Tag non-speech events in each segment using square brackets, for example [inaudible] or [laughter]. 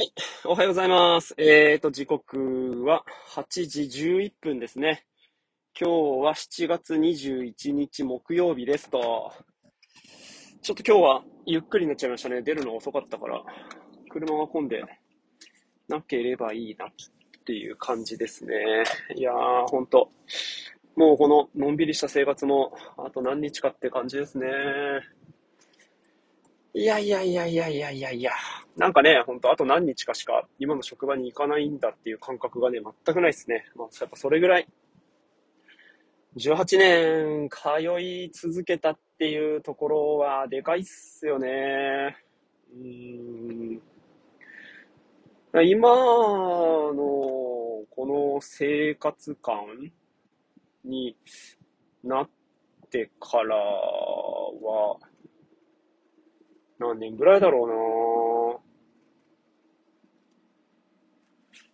はい。おはようございます。えーと、時刻は8時11分ですね。今日は7月21日木曜日ですと。ちょっと今日はゆっくりになっちゃいましたね。出るの遅かったから。車が混んでなければいいなっていう感じですね。いやー、ほんと。もうこののんびりした生活もあと何日かって感じですね。いやいやいやいやいやいやいや。なんかね、ほんとあと何日かしか今の職場に行かないんだっていう感覚がね、全くないですね。まあ、やっぱそれぐらい、18年通い続けたっていうところはでかいっすよね。うーん。今のこの生活感になってからは、何年ぐらいだろうな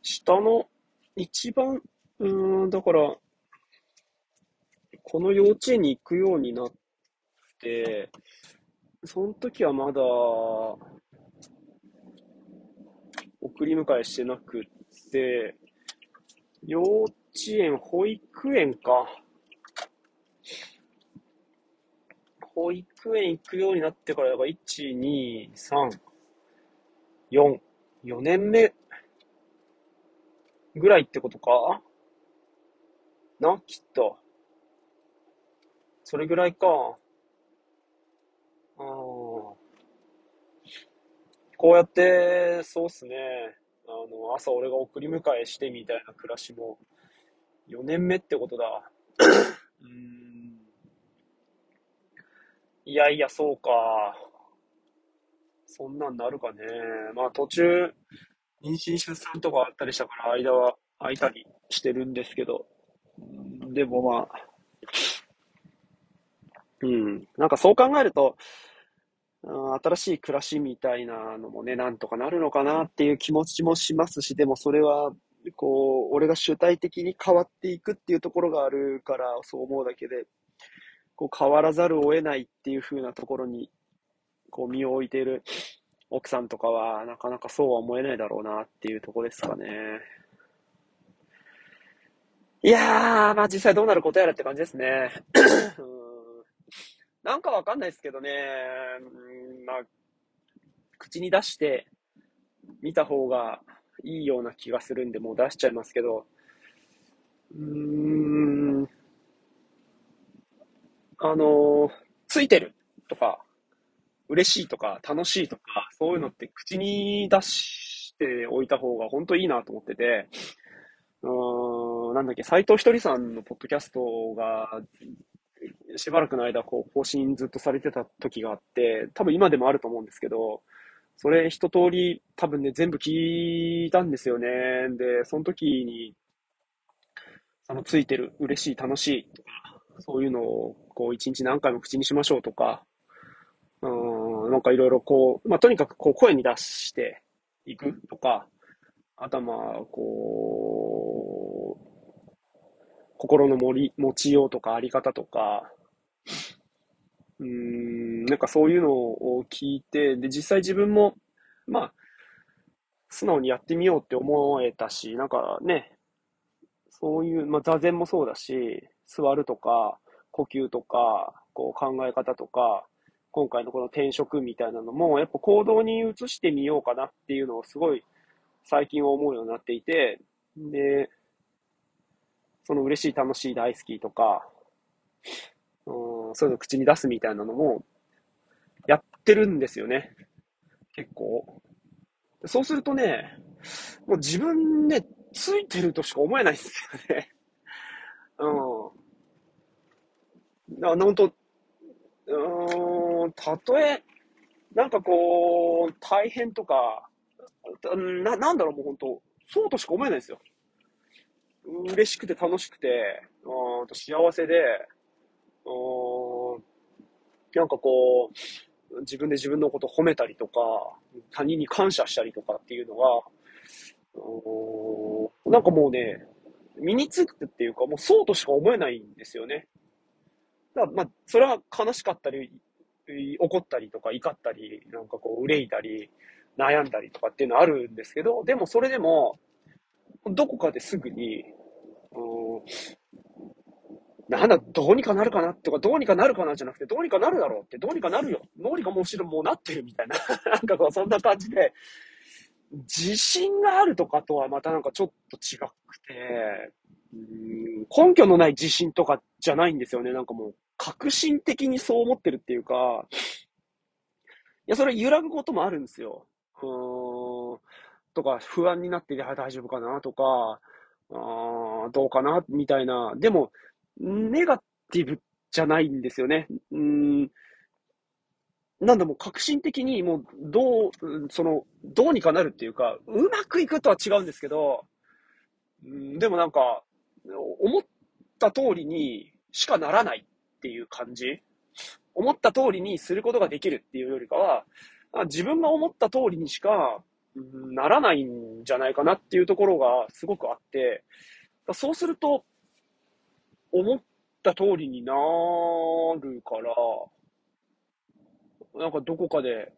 下の一番、うーん、だから、この幼稚園に行くようになって、その時はまだ、送り迎えしてなくって、幼稚園、保育園か。保育園行くようになってから、だから1、2、3、4、4年目ぐらいってことか？な、きっと。それぐらいか。あこうやって、そうっすね。あの、朝俺が送り迎えしてみたいな暮らしも、4年目ってことだ。[clears throat] うん。いやいや、そうか。そんなんなるかね。まあ途中、妊娠出産とかあったりしたから間は空いたりしてるんですけど。でもまあ、うん。なんかそう考えると、新しい暮らしみたいなのもね、なんとかなるのかなっていう気持ちもしますし、でもそれは、こう、俺が主体的に変わっていくっていうところがあるから、そう思うだけで、こう変わらざるを得ないっていう風なところに、こう身を置いている奥さんとかは、なかなかそうは思えないだろうなっていうとこですかね。いやー、まあ実際どうなることやらって感じですね。なんかわかんないですけどね、まあ、口に出して見た方がいいような気がするんで、もう出しちゃいますけど、うーん、あの、ついてるとか、嬉しいとか、楽しいとか、そういうのって口に出しておいた方が本当いいなと思ってて、うん、なんだっけ、斎藤ひとりさんのポッドキャストが、しばらくの間、こう、更新ずっとされてた時があって、多分今でもあると思うんですけど、それ一通り多分ね、全部聞いたんですよね。で、その時に、そのついてる、嬉しい、楽しいとか、そういうのをこう、一日何回も口にしましょうとか、うん、なんかいろいろこう、まあ、とにかくこう、声に出していくとか、あとはまあ、こう、心の盛り、持ちようとかあり方とか、うん、なんかそういうのを聞いて、で、実際自分も、まあ、素直にやってみようって思えたし、なんかね、そういう、まあ、座禅もそうだし、座るとか、呼吸とか、こう考え方とか、今回のこの転職みたいなのも、やっぱ行動に移してみようかなっていうのをすごい最近思うようになっていて、で、その嬉しい、楽しい、大好きとか、うん、そういうの口に出すみたいなのも、やってるんですよね。結構。そうするとね、もう自分ね、ついてるとしか思えないんですよね。うん。あの、本当うん、たとえ、なんかこう、大変とか、な、なんだろう、もう本当そうとしか思えないですよ。嬉しくて楽しくて、うん幸せで、うんなんかこう、自分で自分のこと褒めたりとか、他人に感謝したりとかっていうのが、うんなんかもうね、身につくっていうか、もうそうとしか思えないんですよね。だまあ、それは悲しかったり、怒ったりとか怒ったり、なんかこう、憂いたり、悩んだりとかっていうのはあるんですけど、でもそれでも、どこかですぐに、うん、なんだ、どうにかなるかなとか、どうにかなるかなじゃなくて、どうにかなるだろうって、どうにかなるよ。どうにかもちろんもうなってるみたいな。[laughs] なんかこう、そんな感じで、自信があるとかとはまたなんかちょっと違くて、うん根拠のない自信とかじゃないんですよね。なんかもう、革新的にそう思ってるっていうか、いや、それ揺らぐこともあるんですよ。うーん。とか、不安になって、いや、大丈夫かなとか、あどうかなみたいな。でも、ネガティブじゃないんですよね。うん。なんだもう革新的にもうどう、その、どうにかなるっていうか、うまくいくとは違うんですけど、うん、でもなんか、思った通りにしかならないっていう感じ？思った通りにすることができるっていうよりかは、自分が思った通りにしかならないんじゃないかなっていうところがすごくあって、そうすると、思った通りになるから、なんかどこかで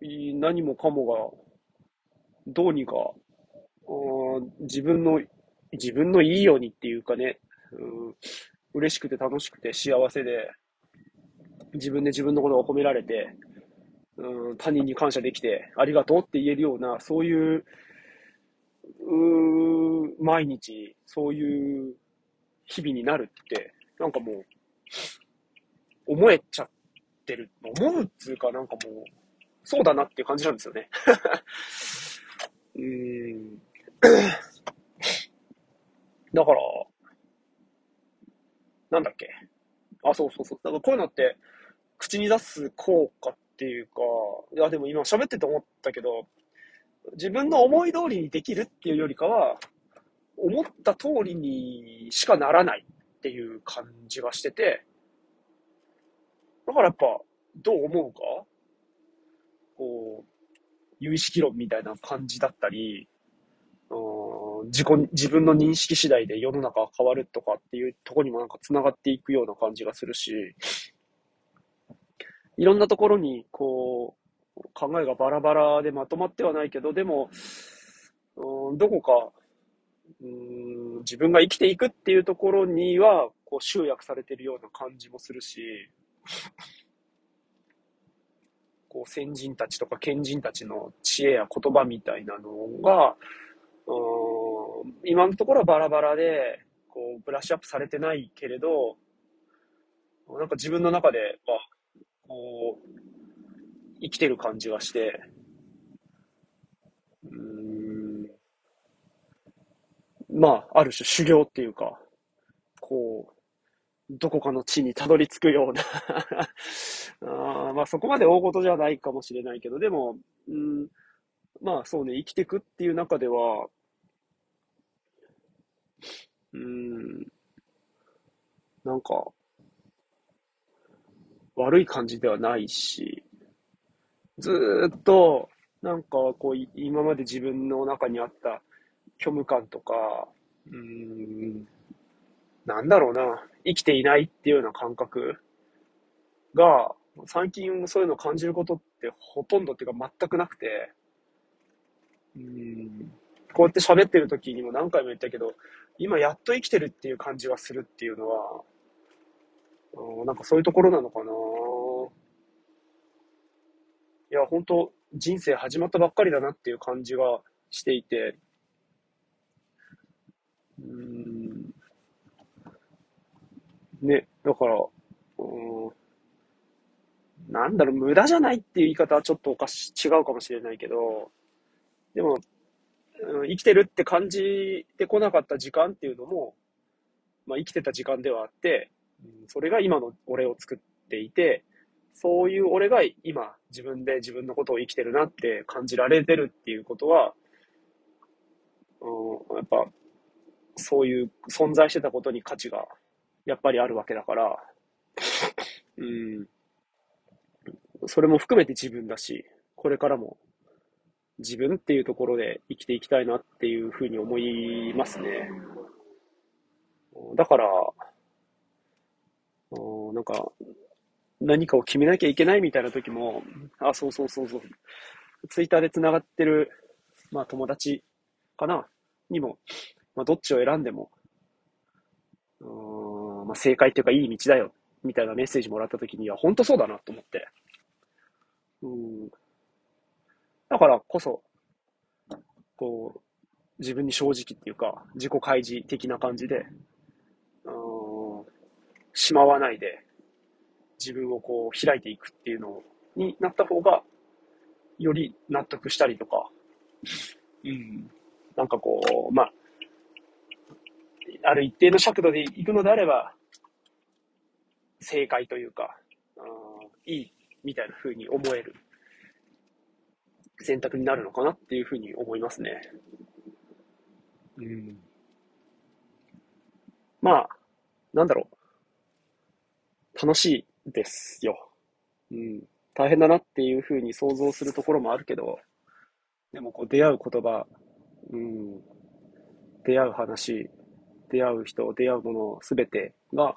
何もかもがどうにか、自分の、自分のいいようにっていうかね、うん、嬉しくて楽しくて幸せで、自分で自分のことが褒められて、うん、他人に感謝できて、ありがとうって言えるような、そういう、う毎日、そういう日々になるって、なんかもう、思えちゃってる。思うっつうか、なんかもう、そうだなっていう感じなんですよね。[laughs] うん。だから、なんだっけ？あ、そうそうそう。だからこういうのって、口に出す効果っていうか、いやでも今喋ってて思ったけど、自分の思い通りにできるっていうよりかは、思った通りにしかならないっていう感じがしてて、だからやっぱ、どう思うか？こう、有意識論みたいな感じだったり、うん自己、自分の認識次第で世の中が変わるとかっていうとこにもなんか繋がっていくような感じがするし、いろんなところに、こう、考えがバラバラでまとまってはないけど、でも、うん、どこか、うん、自分が生きていくっていうところには、こう集約されてるような感じもするし、こう先人たちとか賢人たちの知恵や言葉みたいなのが、うん、今のところバラバラで、こう、ブラッシュアップされてないけれど、なんか自分の中で、あ、こう、生きてる感じがして、うん、まあ、ある種修行っていうか、こう、どこかの地にたどり着くような [laughs] あまあそこまで大事じゃないかもしれないけど、でも、うん、まあそうね、生きてくっていう中では、うん、なんか、悪い感じではないし、ずっと、なんかこう、今まで自分の中にあった虚無感とか、うん、なんだろうな、生きていないっていうような感覚が、最近そういうのを感じることってほとんどっていうか全くなくて、うん、こうやって喋ってる時にも何回も言ったけど、今やっと生きてるっていう感じがするっていうのは、なんかそういうところなのかな。いや、本当人生始まったばっかりだなっていう感じがしていて、うん、ね、だから、うん、なんだろう、無駄じゃないっていう言い方はちょっとおかし、違うかもしれないけど、でも、うん、生きてるって感じてこなかった時間っていうのも、まあ生きてた時間ではあって、それが今の俺を作っていて、そういう俺が今自分で自分のことを生きてるなって感じられてるっていうことは、うん、やっぱそういう存在してたことに価値がやっぱりあるわけだから、うん、それも含めて自分だし、これからも自分っていうところで生きていきたいなっていうふうに思いますね。だから、なんか、何かを決めなきゃいけないみたいな時も、あ、そうそうそうそう。ツイッターで繋がってる、まあ友達かな？にも、まあどっちを選んでも、うん、まあ正解っていうかいい道だよ、みたいなメッセージもらった時には、本当そうだなと思って。うん。だからこそ、こう、自分に正直っていうか、自己開示的な感じで、うん、しまわないで、自分をこう開いていくっていうのになった方が、より納得したりとか、うん、なんかこう、まあ、ある一定の尺度で行くのであれば、正解というか、いいみたいな風に思える選択になるのかなっていう風に思いますね。うん。まあ、なんだろう。楽しいですよ。うん。大変だなっていう風に想像するところもあるけど、でもこう出会う言葉、うん。出会う話、出会う人、出会うものすべてが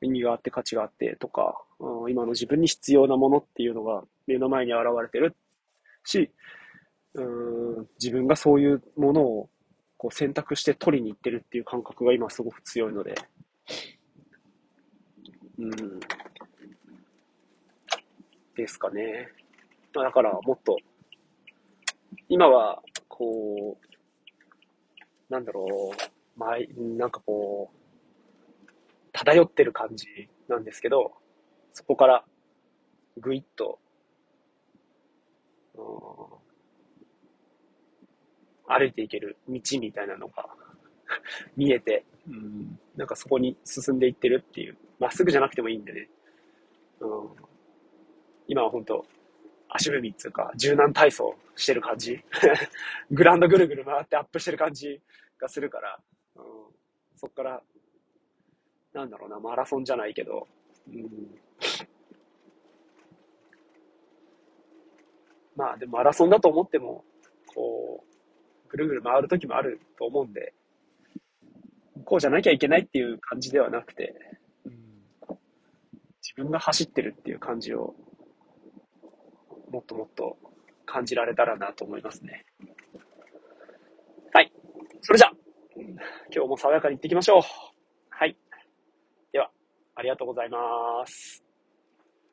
意味があって価値があってとか、うん、今の自分に必要なものっていうのが目の前に現れてるし、うん、自分がそういうものをこう選択して取りに行ってるっていう感覚が今すごく強いので、うん、ですかね。だからもっと、今は、こう、なんだろう、前、なんかこう、漂ってる感じなんですけど、そこから、ぐいっと、歩いていける道みたいなのが [laughs] 見えて、うん、なんかそこに進んでいってるっていう、まっすぐじゃなくてもいいんでね、うん、今は本当足踏みっていうか、柔軟体操してる感じ。[laughs] グラウンドぐるぐる回ってアップしてる感じがするから、うん、そっから、なんだろうな、マラソンじゃないけど、うん、まあでもマラソンだと思っても、こう、ぐるぐる回る時もあると思うんで、こうじゃなきゃいけないっていう感じではなくて、うん、自分が走ってるっていう感じを、もっともっと感じられたらなと思いますね。はい。それじゃあ、今日も爽やかに行っていきましょう。はい。では、ありがとうございます。